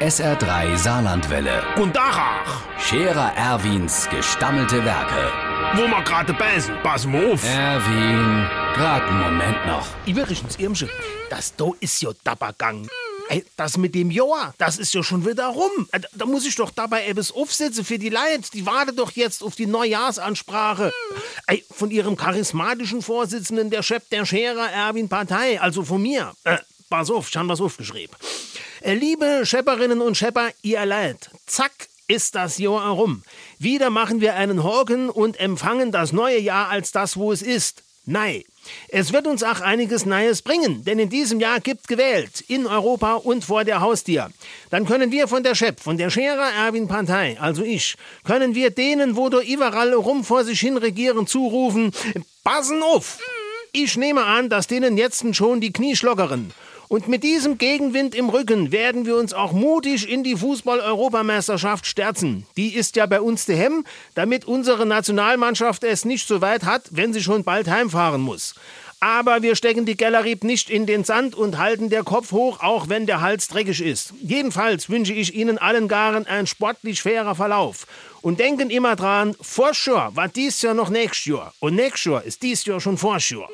SR3 Saarlandwelle. Und Dachach, Scherer Erwins gestammelte Werke. wo wir gerade beißen, pass mal auf. Erwin, grad einen Moment noch. Übrigens, Irmsche, das do ist ja Tabagang. Ey, das mit dem Joa, das ist ja schon wieder rum. Äh, Da, muss ich doch dabei etwas aufsetzen für die Leute. Die warten doch jetzt auf die Neujahrsansprache. Ey, von ihrem charismatischen Vorsitzenden der Chef der Scherer Erwin Partei, also von mir. Äh, pass auf, ich habe was aufgeschrieben. Liebe Schepperinnen und Schepper, ihr Leid. Zack, ist das Jahr herum. Wieder machen wir einen Horgen und empfangen das neue Jahr als das, wo es ist. Nein. Es wird uns auch einiges Neues bringen, denn in diesem Jahr gibt gewählt, in Europa und vor der Haustür. Dann können wir von der Chef, von der Scherer Erwin Partei, also ich, können wir denen, wo da überall rum vor sich hin regieren, zurufen, passen auf! Ich nehme an, dass denen jetzt schon die Knie schlockern. Und mit diesem Gegenwind im Rücken werden wir uns auch mutig in die Fußball-Europameisterschaft stürzen. Die ist ja bei uns daheim, damit unsere Nationalmannschaft es nicht so weit hat, wenn sie schon bald heimfahren muss. Aber wir stecken die Gellerieb nicht in den Sand und halten der Kopf hoch, auch wenn der Hals dreckig ist. Jedenfalls wünsche ich Ihnen allen Garen ein sportlich fairer Verlauf. Und denken immer dran, Vorschau war dies Jahr noch nächstes Jahr. Und nächstes Jahr ist dies Jahr schon Vorschau.